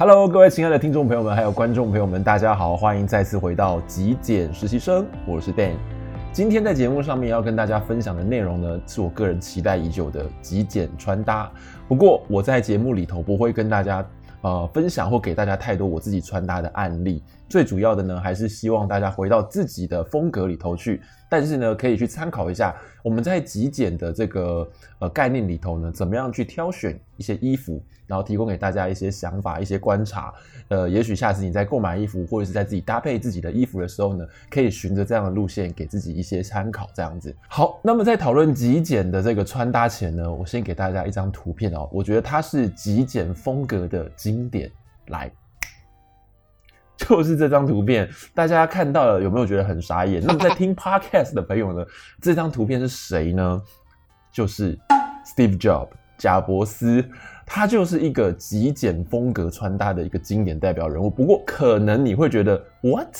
Hello，各位亲爱的听众朋友们，还有观众朋友们，大家好，欢迎再次回到极简实习生，我是 Dan。今天在节目上面要跟大家分享的内容呢，是我个人期待已久的极简穿搭。不过我在节目里头不会跟大家呃分享或给大家太多我自己穿搭的案例，最主要的呢，还是希望大家回到自己的风格里头去。但是呢，可以去参考一下我们在极简的这个呃概念里头呢，怎么样去挑选一些衣服，然后提供给大家一些想法、一些观察。呃，也许下次你在购买衣服或者是在自己搭配自己的衣服的时候呢，可以循着这样的路线给自己一些参考，这样子。好，那么在讨论极简的这个穿搭前呢，我先给大家一张图片哦，我觉得它是极简风格的经典，来。就是这张图片，大家看到了有没有觉得很傻眼？那么在听 Podcast 的朋友呢？这张图片是谁呢？就是 Steve Jobs，贾伯斯，他就是一个极简风格穿搭的一个经典代表人物。不过可能你会觉得 What？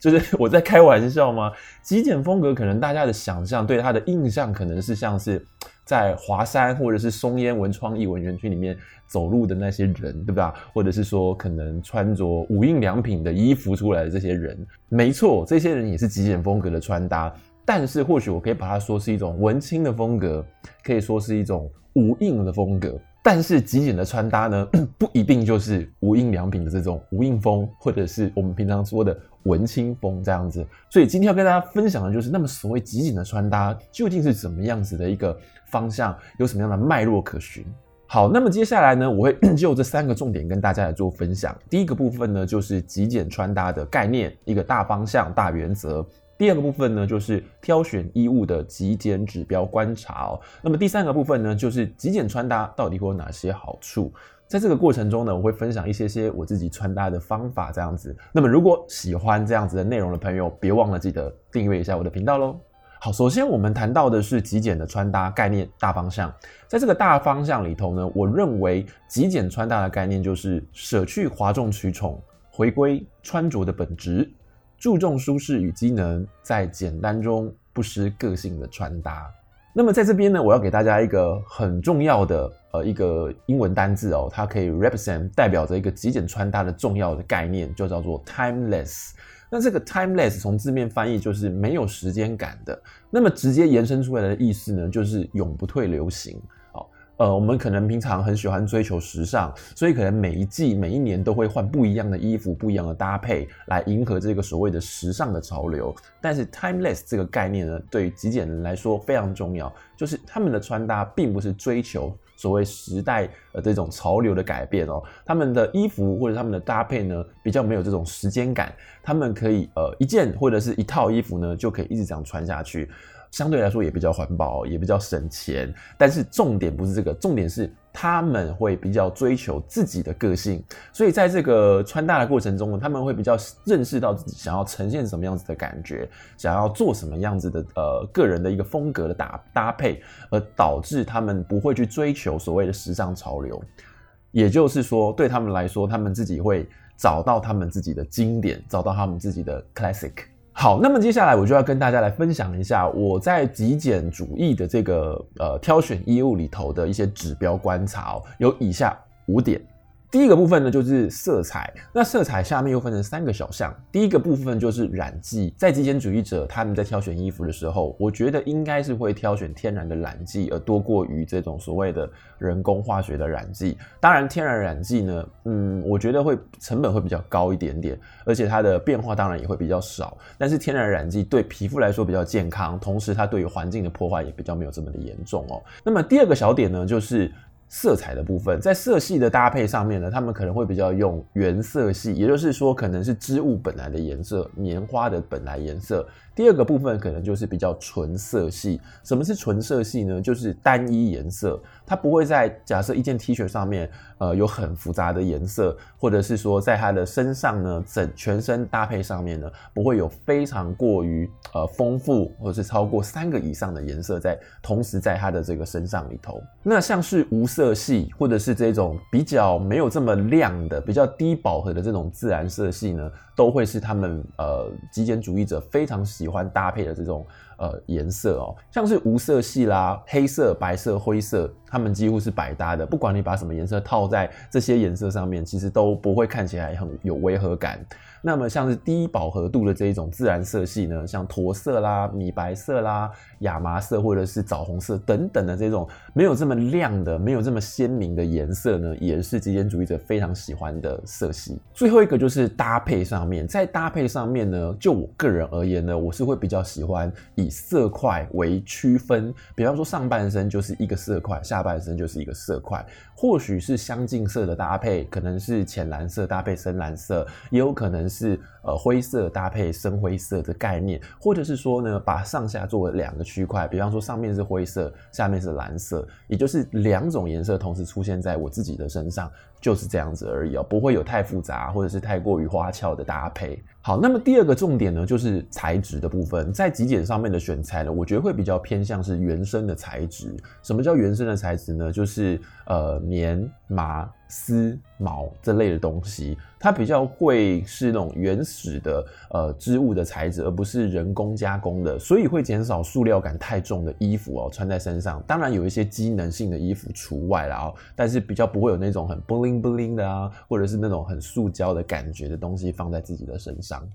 就是我在开玩笑吗？极简风格可能大家的想象对他的印象可能是像是。在华山或者是松烟文创艺文园区里面走路的那些人，对不对？或者是说可能穿着无印良品的衣服出来的这些人，没错，这些人也是极简风格的穿搭。但是或许我可以把它说是一种文青的风格，可以说是一种无印的风格。但是极简的穿搭呢，不一定就是无印良品的这种无印风，或者是我们平常说的文青风这样子。所以今天要跟大家分享的就是，那么所谓极简的穿搭究竟是怎么样子的一个方向，有什么样的脉络可循？好，那么接下来呢，我会就这三个重点跟大家来做分享。第一个部分呢，就是极简穿搭的概念，一个大方向、大原则。第二个部分呢，就是挑选衣物的极简指标观察哦。那么第三个部分呢，就是极简穿搭到底会有哪些好处？在这个过程中呢，我会分享一些些我自己穿搭的方法，这样子。那么如果喜欢这样子的内容的朋友，别忘了记得订阅一下我的频道喽。好，首先我们谈到的是极简的穿搭概念大方向。在这个大方向里头呢，我认为极简穿搭的概念就是舍去哗众取宠，回归穿着的本质。注重舒适与机能，在简单中不失个性的穿搭。那么在这边呢，我要给大家一个很重要的呃一个英文单字哦，它可以 represent 代表着一个极简穿搭的重要的概念，就叫做 timeless。那这个 timeless 从字面翻译就是没有时间感的，那么直接延伸出来的意思呢，就是永不退流行。呃，我们可能平常很喜欢追求时尚，所以可能每一季、每一年都会换不一样的衣服、不一样的搭配，来迎合这个所谓的时尚的潮流。但是 timeless 这个概念呢，对于极简人来说非常重要，就是他们的穿搭并不是追求所谓时代呃这种潮流的改变哦，他们的衣服或者他们的搭配呢，比较没有这种时间感，他们可以呃一件或者是一套衣服呢，就可以一直这样穿下去。相对来说也比较环保，也比较省钱，但是重点不是这个，重点是他们会比较追求自己的个性，所以在这个穿搭的过程中，他们会比较认识到自己想要呈现什么样子的感觉，想要做什么样子的呃个人的一个风格的搭搭配，而导致他们不会去追求所谓的时尚潮流，也就是说对他们来说，他们自己会找到他们自己的经典，找到他们自己的 classic。好，那么接下来我就要跟大家来分享一下我在极简主义的这个呃挑选衣物里头的一些指标观察哦，有以下五点。第一个部分呢，就是色彩。那色彩下面又分成三个小项。第一个部分就是染剂，在极简主义者他们在挑选衣服的时候，我觉得应该是会挑选天然的染剂，而多过于这种所谓的人工化学的染剂。当然，天然染剂呢，嗯，我觉得会成本会比较高一点点，而且它的变化当然也会比较少。但是天然染剂对皮肤来说比较健康，同时它对于环境的破坏也比较没有这么的严重哦。那么第二个小点呢，就是。色彩的部分，在色系的搭配上面呢，他们可能会比较用原色系，也就是说，可能是织物本来的颜色，棉花的本来颜色。第二个部分可能就是比较纯色系。什么是纯色系呢？就是单一颜色，它不会在假设一件 T 恤上面，呃，有很复杂的颜色，或者是说在它的身上呢，整全身搭配上面呢，不会有非常过于呃丰富，或者是超过三个以上的颜色在同时在它的这个身上里头。那像是无色系，或者是这种比较没有这么亮的、比较低饱和的这种自然色系呢，都会是他们呃极简主义者非常喜欢搭配的这种呃颜色哦，像是无色系啦、黑色、白色、灰色，它们几乎是百搭的。不管你把什么颜色套在这些颜色上面，其实都不会看起来很有违和感。那么像是低饱和度的这一种自然色系呢，像驼色啦、米白色啦、亚麻色或者是枣红色等等的这种没有这么亮的、没有这么鲜明的颜色呢，也是极简主义者非常喜欢的色系。最后一个就是搭配上面，在搭配上面呢，就我个人而言呢，我是会比较喜欢以色块为区分，比方说上半身就是一个色块，下半身就是一个色块，或许是相近色的搭配，可能是浅蓝色搭配深蓝色，也有可能。是呃灰色搭配深灰色的概念，或者是说呢，把上下做两个区块，比方说上面是灰色，下面是蓝色，也就是两种颜色同时出现在我自己的身上，就是这样子而已哦，不会有太复杂或者是太过于花俏的搭配。好，那么第二个重点呢，就是材质的部分，在极简上面的选材呢，我觉得会比较偏向是原生的材质。什么叫原生的材质呢？就是呃棉、麻、丝、毛这类的东西，它比较会是那种原始的呃织物的材质，而不是人工加工的，所以会减少塑料感太重的衣服哦，穿在身上。当然有一些机能性的衣服除外啦哦，但是比较不会有那种很 bling bling 的啊，或者是那种很塑胶的感觉的东西放在自己的身上。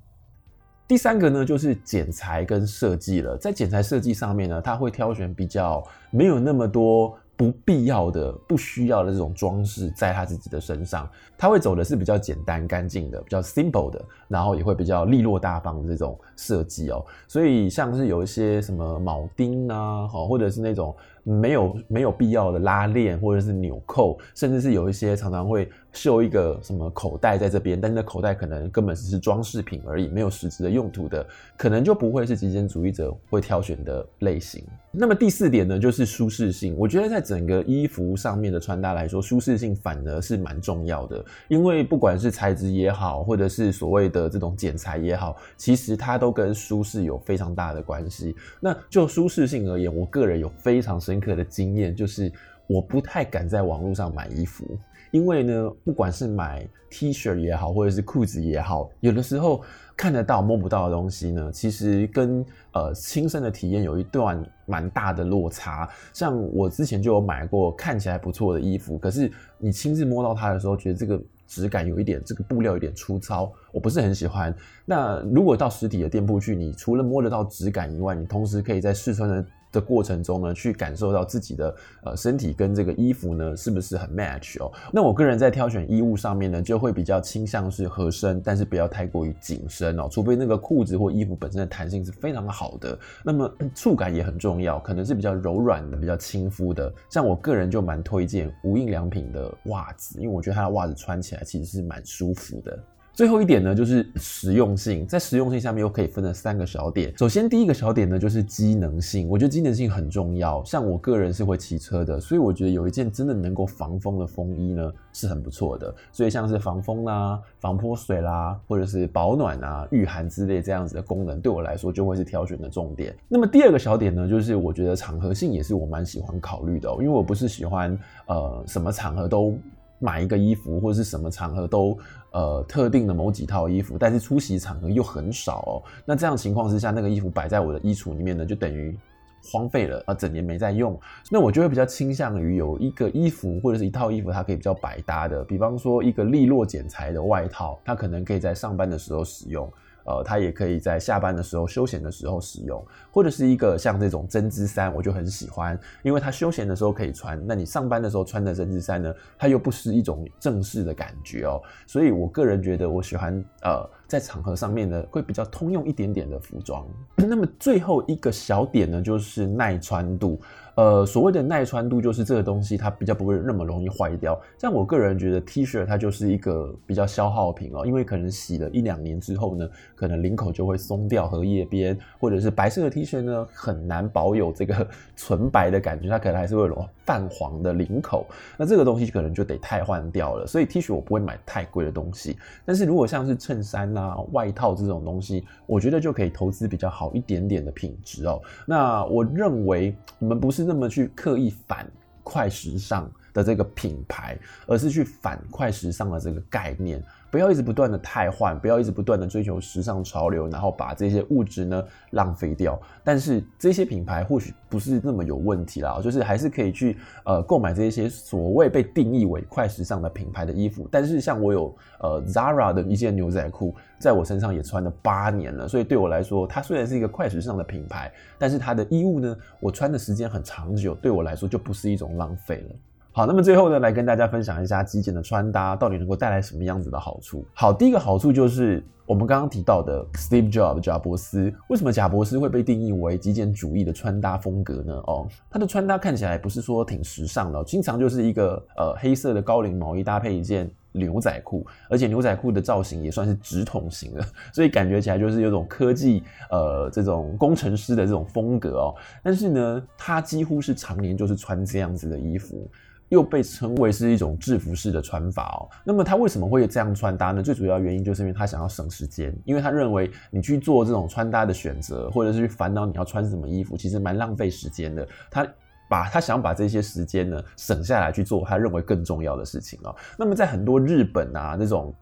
第三个呢，就是剪裁跟设计了。在剪裁设计上面呢，他会挑选比较没有那么多不必要的、不需要的这种装饰在他自己的身上。他会走的是比较简单干净的、比较 simple 的，然后也会比较利落大方的这种设计哦。所以像是有一些什么铆钉啊，好，或者是那种。没有没有必要的拉链或者是纽扣，甚至是有一些常常会绣一个什么口袋在这边，但是那口袋可能根本只是装饰品而已，没有实质的用途的，可能就不会是极简主义者会挑选的类型。那么第四点呢，就是舒适性。我觉得在整个衣服上面的穿搭来说，舒适性反而是蛮重要的，因为不管是材质也好，或者是所谓的这种剪裁也好，其实它都跟舒适有非常大的关系。那就舒适性而言，我个人有非常深。刻的经验就是，我不太敢在网络上买衣服，因为呢，不管是买 T 恤也好，或者是裤子也好，有的时候看得到摸不到的东西呢，其实跟呃亲身的体验有一段蛮大的落差。像我之前就有买过看起来不错的衣服，可是你亲自摸到它的时候，觉得这个质感有一点，这个布料有点粗糙，我不是很喜欢。那如果到实体的店铺去，你除了摸得到质感以外，你同时可以在试穿的的过程中呢，去感受到自己的呃身体跟这个衣服呢是不是很 match 哦？那我个人在挑选衣物上面呢，就会比较倾向是合身，但是不要太过于紧身哦，除非那个裤子或衣服本身的弹性是非常好的，那么触感也很重要，可能是比较柔软的、比较亲肤的。像我个人就蛮推荐无印良品的袜子，因为我觉得它的袜子穿起来其实是蛮舒服的。最后一点呢，就是实用性。在实用性下面又可以分了三个小点。首先，第一个小点呢，就是机能性。我觉得机能性很重要。像我个人是会骑车的，所以我觉得有一件真的能够防风的风衣呢，是很不错的。所以像是防风啦、防泼水啦，或者是保暖啊、御寒之类这样子的功能，对我来说就会是挑选的重点。那么第二个小点呢，就是我觉得场合性也是我蛮喜欢考虑的，因为我不是喜欢呃什么场合都。买一个衣服或者是什么场合都呃特定的某几套衣服，但是出席场合又很少哦。那这样情况之下，那个衣服摆在我的衣橱里面呢，就等于荒废了啊，整年没在用。那我就会比较倾向于有一个衣服或者是一套衣服，它可以比较百搭的。比方说一个利落剪裁的外套，它可能可以在上班的时候使用。呃，它也可以在下班的时候、休闲的时候使用，或者是一个像这种针织衫，我就很喜欢，因为它休闲的时候可以穿，那你上班的时候穿的针织衫呢，它又不失一种正式的感觉哦，所以我个人觉得我喜欢呃，在场合上面呢会比较通用一点点的服装。那么最后一个小点呢，就是耐穿度。呃，所谓的耐穿度就是这个东西它比较不会那么容易坏掉。像我个人觉得 T 恤它就是一个比较消耗品哦，因为可能洗了一两年之后呢，可能领口就会松掉荷叶边，或者是白色的 T 恤呢很难保有这个纯白的感觉，它可能还是会有泛黄的领口。那这个东西可能就得汰换掉了。所以 T 恤我不会买太贵的东西，但是如果像是衬衫啊、外套这种东西，我觉得就可以投资比较好一点点的品质哦。那我认为我们不是。那么去刻意反快时尚，的这个品牌，而是去反快时尚的这个概念。不要一直不断的汰换，不要一直不断的追求时尚潮流，然后把这些物质呢浪费掉。但是这些品牌或许不是那么有问题啦，就是还是可以去呃购买这些所谓被定义为快时尚的品牌的衣服。但是像我有呃 Zara 的一件牛仔裤，在我身上也穿了八年了，所以对我来说，它虽然是一个快时尚的品牌，但是它的衣物呢，我穿的时间很长久，对我来说就不是一种浪费了。好，那么最后呢，来跟大家分享一下极简的穿搭到底能够带来什么样子的好处。好，第一个好处就是我们刚刚提到的 Steve Jobs 贾伯斯，为什么贾伯斯会被定义为极简主义的穿搭风格呢？哦，他的穿搭看起来不是说挺时尚的，经常就是一个呃黑色的高领毛衣搭配一件牛仔裤，而且牛仔裤的造型也算是直筒型的，所以感觉起来就是有种科技呃这种工程师的这种风格哦。但是呢，他几乎是常年就是穿这样子的衣服。又被称为是一种制服式的穿法哦。那么他为什么会这样穿搭呢？最主要原因就是因为他想要省时间，因为他认为你去做这种穿搭的选择，或者是去烦恼你要穿什么衣服，其实蛮浪费时间的。他把他想把这些时间呢省下来去做他认为更重要的事情哦。那么在很多日本啊那种。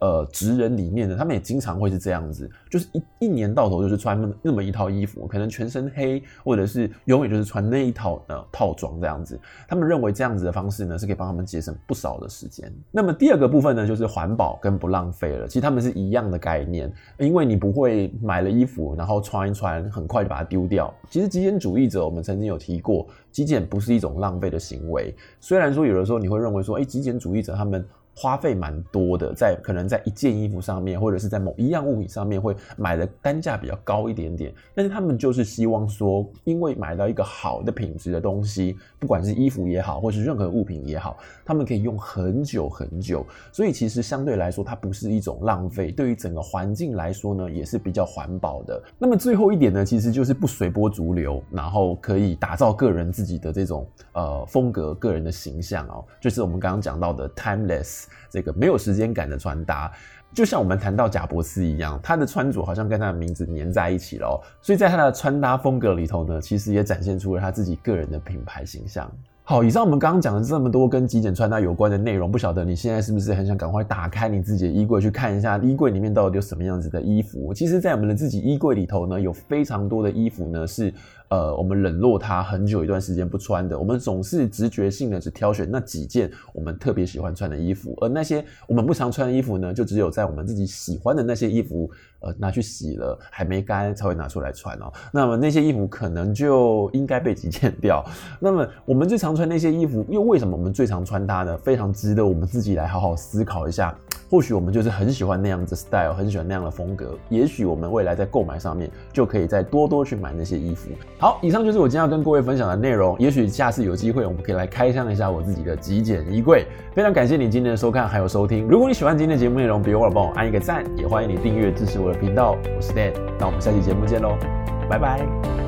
呃，职人里面的，他们也经常会是这样子，就是一一年到头就是穿那么那一套衣服，可能全身黑，或者是永远就是穿那一套呃套装这样子。他们认为这样子的方式呢，是可以帮他们节省不少的时间。那么第二个部分呢，就是环保跟不浪费了。其实他们是一样的概念，因为你不会买了衣服，然后穿一穿，很快就把它丢掉。其实极简主义者，我们曾经有提过，极简不是一种浪费的行为。虽然说有的时候你会认为说，哎，极简主义者他们。花费蛮多的，在可能在一件衣服上面，或者是在某一样物品上面，会买的单价比较高一点点。但是他们就是希望说，因为买到一个好的品质的东西，不管是衣服也好，或是任何物品也好，他们可以用很久很久。所以其实相对来说，它不是一种浪费，对于整个环境来说呢，也是比较环保的。那么最后一点呢，其实就是不随波逐流，然后可以打造个人自己的这种呃风格、个人的形象哦，就是我们刚刚讲到的 timeless。这个没有时间感的穿搭，就像我们谈到贾伯斯一样，他的穿着好像跟他的名字粘在一起了。所以在他的穿搭风格里头呢，其实也展现出了他自己个人的品牌形象。好，以上我们刚刚讲了这么多跟极简穿搭有关的内容，不晓得你现在是不是很想赶快打开你自己的衣柜去看一下衣柜里面到底有什么样子的衣服？其实，在我们的自己衣柜里头呢，有非常多的衣服呢是。呃，我们冷落它很久一段时间不穿的，我们总是直觉性的只挑选那几件我们特别喜欢穿的衣服，而那些我们不常穿的衣服呢，就只有在我们自己喜欢的那些衣服，呃，拿去洗了还没干才会拿出来穿哦。那么那些衣服可能就应该被极简掉。那么我们最常穿那些衣服，又为什么我们最常穿它呢？非常值得我们自己来好好思考一下。或许我们就是很喜欢那样子 style，很喜欢那样的风格。也许我们未来在购买上面就可以再多多去买那些衣服。好，以上就是我今天要跟各位分享的内容。也许下次有机会，我们可以来开箱一下我自己的极简衣柜。非常感谢你今天的收看还有收听。如果你喜欢今天的节目内容，别忘了帮我按一个赞，也欢迎你订阅支持我的频道。我是 Dan，那我们下期节目见喽，拜拜。